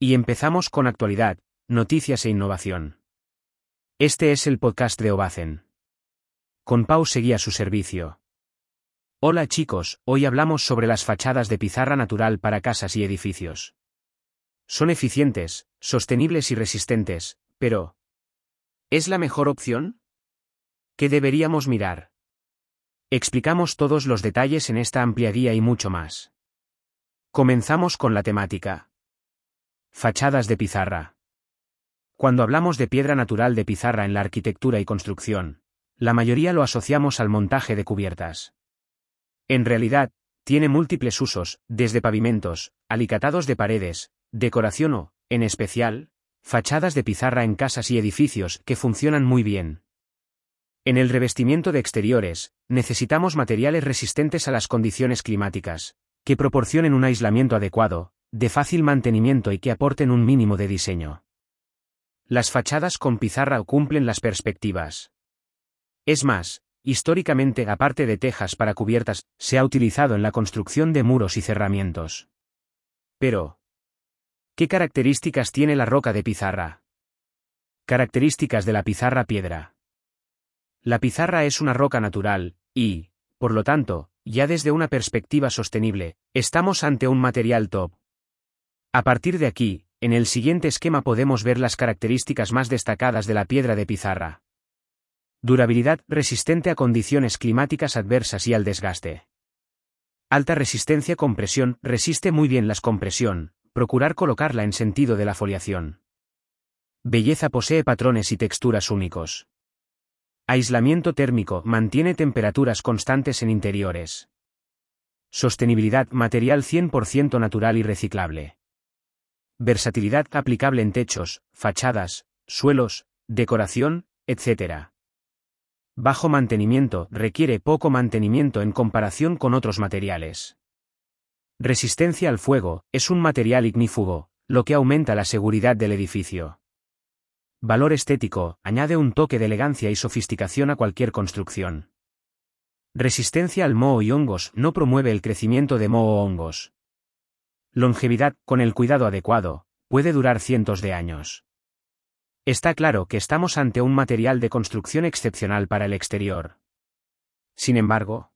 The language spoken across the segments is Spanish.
Y empezamos con actualidad, noticias e innovación. Este es el podcast de Obacen. Con Pau seguía su servicio. Hola chicos, hoy hablamos sobre las fachadas de pizarra natural para casas y edificios. Son eficientes, sostenibles y resistentes, pero ¿es la mejor opción? ¿Qué deberíamos mirar? Explicamos todos los detalles en esta amplia guía y mucho más. Comenzamos con la temática. Fachadas de pizarra. Cuando hablamos de piedra natural de pizarra en la arquitectura y construcción, la mayoría lo asociamos al montaje de cubiertas. En realidad, tiene múltiples usos, desde pavimentos, alicatados de paredes, decoración o, en especial, fachadas de pizarra en casas y edificios que funcionan muy bien. En el revestimiento de exteriores, necesitamos materiales resistentes a las condiciones climáticas, que proporcionen un aislamiento adecuado, de fácil mantenimiento y que aporten un mínimo de diseño. Las fachadas con pizarra cumplen las perspectivas. Es más, históricamente aparte de tejas para cubiertas, se ha utilizado en la construcción de muros y cerramientos. Pero, ¿qué características tiene la roca de pizarra? Características de la pizarra piedra. La pizarra es una roca natural, y, por lo tanto, ya desde una perspectiva sostenible, estamos ante un material top. A partir de aquí, en el siguiente esquema podemos ver las características más destacadas de la piedra de pizarra. Durabilidad resistente a condiciones climáticas adversas y al desgaste. Alta resistencia compresión resiste muy bien las compresión, procurar colocarla en sentido de la foliación. Belleza posee patrones y texturas únicos. Aislamiento térmico mantiene temperaturas constantes en interiores. Sostenibilidad material 100% natural y reciclable. Versatilidad aplicable en techos, fachadas, suelos, decoración, etc. Bajo mantenimiento requiere poco mantenimiento en comparación con otros materiales. Resistencia al fuego es un material ignífugo, lo que aumenta la seguridad del edificio. Valor estético, añade un toque de elegancia y sofisticación a cualquier construcción. Resistencia al moho y hongos no promueve el crecimiento de moho hongos. Longevidad, con el cuidado adecuado, puede durar cientos de años. Está claro que estamos ante un material de construcción excepcional para el exterior. Sin embargo,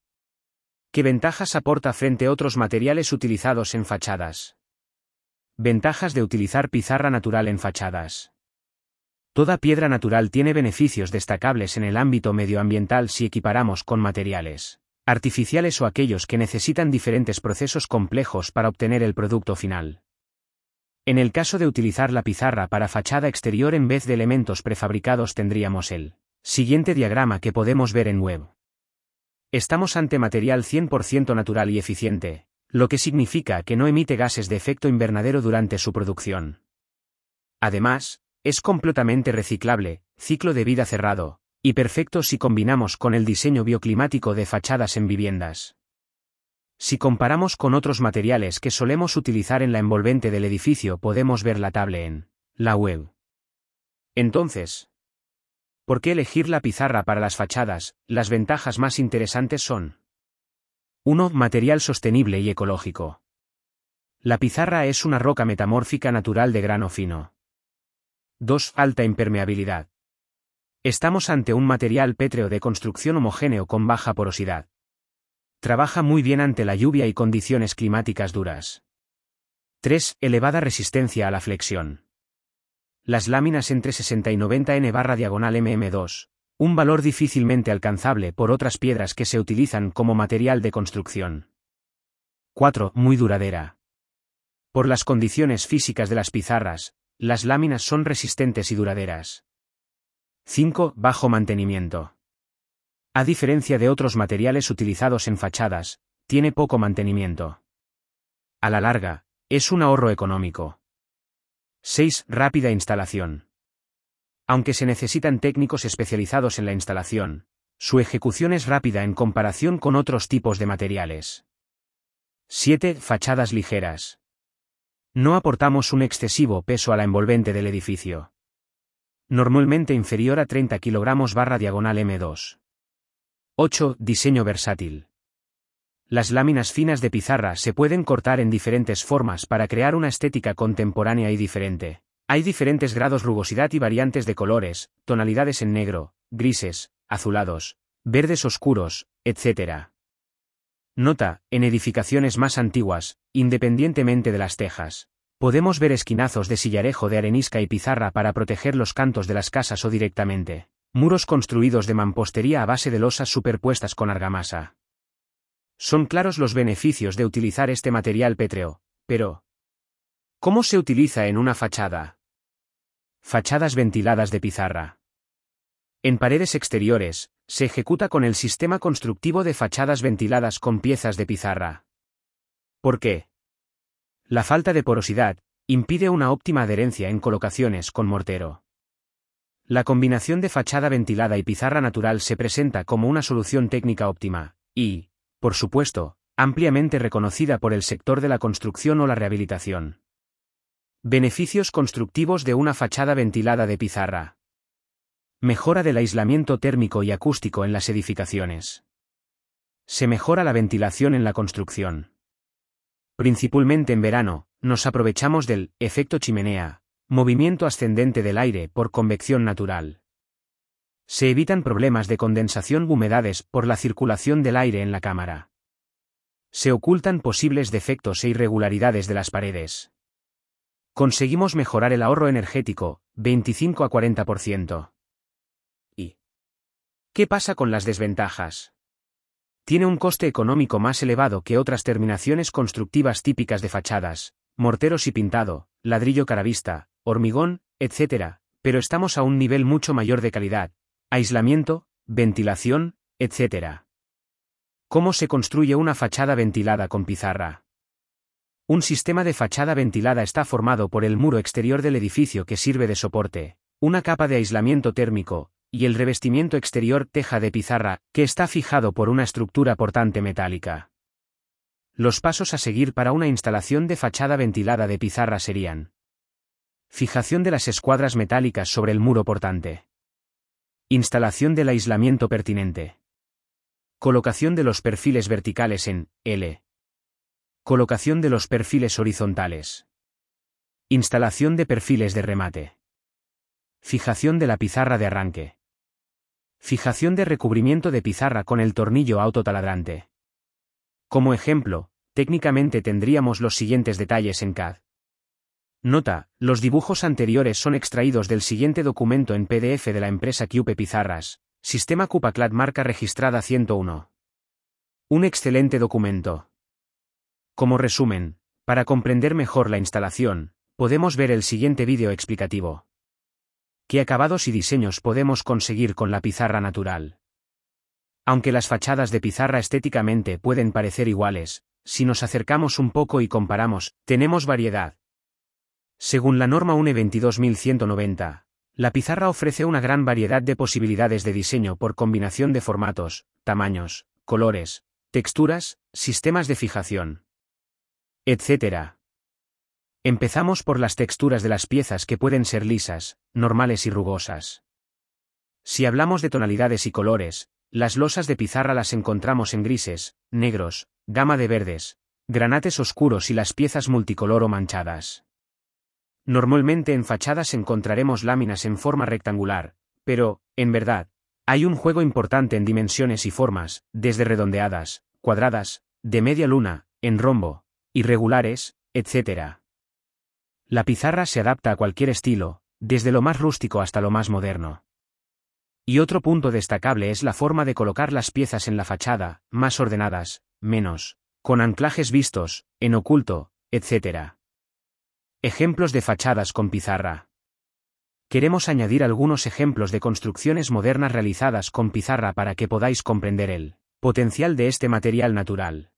¿qué ventajas aporta frente a otros materiales utilizados en fachadas? Ventajas de utilizar pizarra natural en fachadas. Toda piedra natural tiene beneficios destacables en el ámbito medioambiental si equiparamos con materiales artificiales o aquellos que necesitan diferentes procesos complejos para obtener el producto final. En el caso de utilizar la pizarra para fachada exterior en vez de elementos prefabricados tendríamos el siguiente diagrama que podemos ver en web. Estamos ante material 100% natural y eficiente, lo que significa que no emite gases de efecto invernadero durante su producción. Además, es completamente reciclable, ciclo de vida cerrado, y perfecto si combinamos con el diseño bioclimático de fachadas en viviendas. Si comparamos con otros materiales que solemos utilizar en la envolvente del edificio podemos ver la tabla en la web. Entonces, ¿por qué elegir la pizarra para las fachadas? Las ventajas más interesantes son 1. Material sostenible y ecológico. La pizarra es una roca metamórfica natural de grano fino. 2. Alta impermeabilidad. Estamos ante un material pétreo de construcción homogéneo con baja porosidad. Trabaja muy bien ante la lluvia y condiciones climáticas duras. 3. Elevada resistencia a la flexión. Las láminas entre 60 y 90 N barra diagonal MM2, un valor difícilmente alcanzable por otras piedras que se utilizan como material de construcción. 4. Muy duradera. Por las condiciones físicas de las pizarras, las láminas son resistentes y duraderas. 5. Bajo mantenimiento. A diferencia de otros materiales utilizados en fachadas, tiene poco mantenimiento. A la larga, es un ahorro económico. 6. Rápida instalación. Aunque se necesitan técnicos especializados en la instalación, su ejecución es rápida en comparación con otros tipos de materiales. 7. Fachadas ligeras. No aportamos un excesivo peso a la envolvente del edificio. Normalmente inferior a 30 kg barra diagonal M2. 8. Diseño versátil. Las láminas finas de pizarra se pueden cortar en diferentes formas para crear una estética contemporánea y diferente. Hay diferentes grados rugosidad y variantes de colores, tonalidades en negro, grises, azulados, verdes oscuros, etc. Nota, en edificaciones más antiguas, independientemente de las tejas, podemos ver esquinazos de sillarejo de arenisca y pizarra para proteger los cantos de las casas o directamente, muros construidos de mampostería a base de losas superpuestas con argamasa. Son claros los beneficios de utilizar este material pétreo, pero ¿cómo se utiliza en una fachada? Fachadas ventiladas de pizarra. En paredes exteriores, se ejecuta con el sistema constructivo de fachadas ventiladas con piezas de pizarra. ¿Por qué? La falta de porosidad impide una óptima adherencia en colocaciones con mortero. La combinación de fachada ventilada y pizarra natural se presenta como una solución técnica óptima, y, por supuesto, ampliamente reconocida por el sector de la construcción o la rehabilitación. Beneficios constructivos de una fachada ventilada de pizarra. Mejora del aislamiento térmico y acústico en las edificaciones. Se mejora la ventilación en la construcción. Principalmente en verano, nos aprovechamos del efecto chimenea, movimiento ascendente del aire por convección natural. Se evitan problemas de condensación humedades por la circulación del aire en la cámara. Se ocultan posibles defectos e irregularidades de las paredes. Conseguimos mejorar el ahorro energético, 25 a 40%. ¿Y qué pasa con las desventajas? Tiene un coste económico más elevado que otras terminaciones constructivas típicas de fachadas, morteros y pintado, ladrillo caravista, hormigón, etc., pero estamos a un nivel mucho mayor de calidad, aislamiento, ventilación, etc. ¿Cómo se construye una fachada ventilada con pizarra? Un sistema de fachada ventilada está formado por el muro exterior del edificio que sirve de soporte, una capa de aislamiento térmico, y el revestimiento exterior teja de pizarra, que está fijado por una estructura portante metálica. Los pasos a seguir para una instalación de fachada ventilada de pizarra serían Fijación de las escuadras metálicas sobre el muro portante. Instalación del aislamiento pertinente. Colocación de los perfiles verticales en L. Colocación de los perfiles horizontales. Instalación de perfiles de remate. Fijación de la pizarra de arranque. Fijación de recubrimiento de pizarra con el tornillo autotaladrante. Como ejemplo, técnicamente tendríamos los siguientes detalles en CAD. Nota, los dibujos anteriores son extraídos del siguiente documento en PDF de la empresa Cube Pizarras, Sistema Cupaclad marca registrada 101. Un excelente documento. Como resumen, para comprender mejor la instalación, podemos ver el siguiente vídeo explicativo. ¿Qué acabados y diseños podemos conseguir con la pizarra natural? Aunque las fachadas de pizarra estéticamente pueden parecer iguales, si nos acercamos un poco y comparamos, tenemos variedad. Según la norma UNE 22190, la pizarra ofrece una gran variedad de posibilidades de diseño por combinación de formatos, tamaños, colores, texturas, sistemas de fijación, etc. Empezamos por las texturas de las piezas que pueden ser lisas, normales y rugosas. Si hablamos de tonalidades y colores, las losas de pizarra las encontramos en grises, negros, gama de verdes, granates oscuros y las piezas multicolor o manchadas. Normalmente en fachadas encontraremos láminas en forma rectangular, pero, en verdad, hay un juego importante en dimensiones y formas, desde redondeadas, cuadradas, de media luna, en rombo, irregulares, etc. La pizarra se adapta a cualquier estilo, desde lo más rústico hasta lo más moderno. Y otro punto destacable es la forma de colocar las piezas en la fachada, más ordenadas, menos, con anclajes vistos, en oculto, etc. Ejemplos de fachadas con pizarra. Queremos añadir algunos ejemplos de construcciones modernas realizadas con pizarra para que podáis comprender el potencial de este material natural.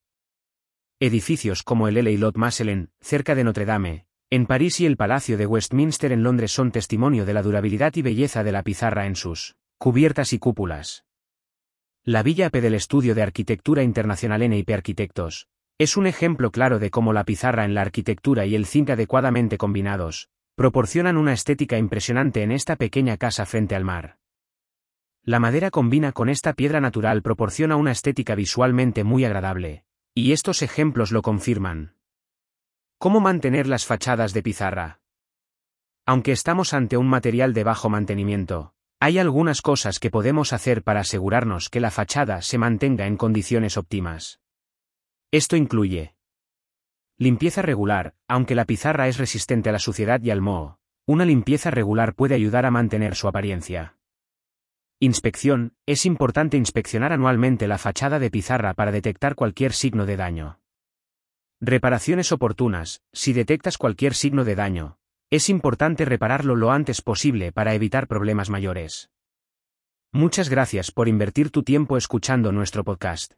Edificios como el L. Lot Masselen, cerca de Notre Dame, en París y el Palacio de Westminster en Londres son testimonio de la durabilidad y belleza de la pizarra en sus cubiertas y cúpulas. La Villa P del Estudio de Arquitectura Internacional NIP Arquitectos, es un ejemplo claro de cómo la pizarra en la arquitectura y el zinc adecuadamente combinados, proporcionan una estética impresionante en esta pequeña casa frente al mar. La madera combina con esta piedra natural proporciona una estética visualmente muy agradable, Y estos ejemplos lo confirman. ¿Cómo mantener las fachadas de pizarra? Aunque estamos ante un material de bajo mantenimiento, hay algunas cosas que podemos hacer para asegurarnos que la fachada se mantenga en condiciones óptimas. Esto incluye limpieza regular, aunque la pizarra es resistente a la suciedad y al moho, una limpieza regular puede ayudar a mantener su apariencia. Inspección, es importante inspeccionar anualmente la fachada de pizarra para detectar cualquier signo de daño. Reparaciones oportunas, si detectas cualquier signo de daño, es importante repararlo lo antes posible para evitar problemas mayores. Muchas gracias por invertir tu tiempo escuchando nuestro podcast.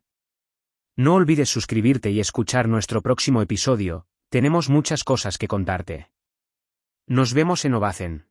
No olvides suscribirte y escuchar nuestro próximo episodio, tenemos muchas cosas que contarte. Nos vemos en Ovacen.